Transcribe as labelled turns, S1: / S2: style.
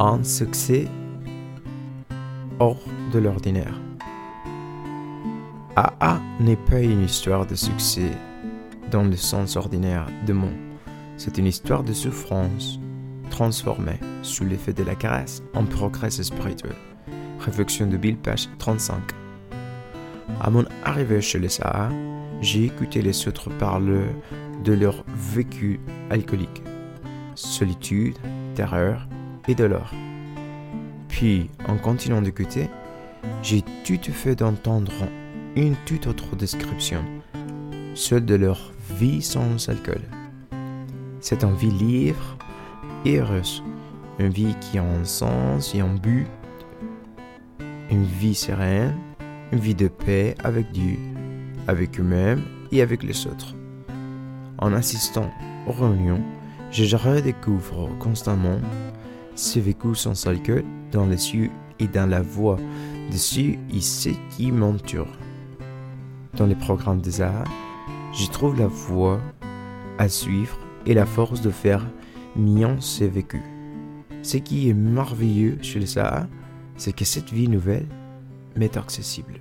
S1: un succès hors de l'ordinaire. AA n'est pas une histoire de succès dans le sens ordinaire de mot. C'est une histoire de souffrance transformée sous l'effet de la caresse en progrès spirituel. Réflexion de Bill Page 35. À mon arrivée chez les AA, j'ai écouté les autres parler de leur vécu alcoolique, solitude, terreur et douleur. Puis, en continuant d'écouter, j'ai tout fait d'entendre une toute autre description, celle de leur vie sans alcool. C'est une vie libre et heureuse, une vie qui a un sens et un but, une vie sereine, une vie de paix avec Dieu, avec eux-mêmes et avec les autres. En assistant aux réunions, je redécouvre constamment vécu sans alcool dans les yeux et dans la voix de ceux et ceux qui m'entourent. Dans les programmes des arts, je trouve la voie à suivre et la force de faire mien ces vécus. Ce qui est merveilleux chez les Sahara, c'est que cette vie nouvelle m'est accessible.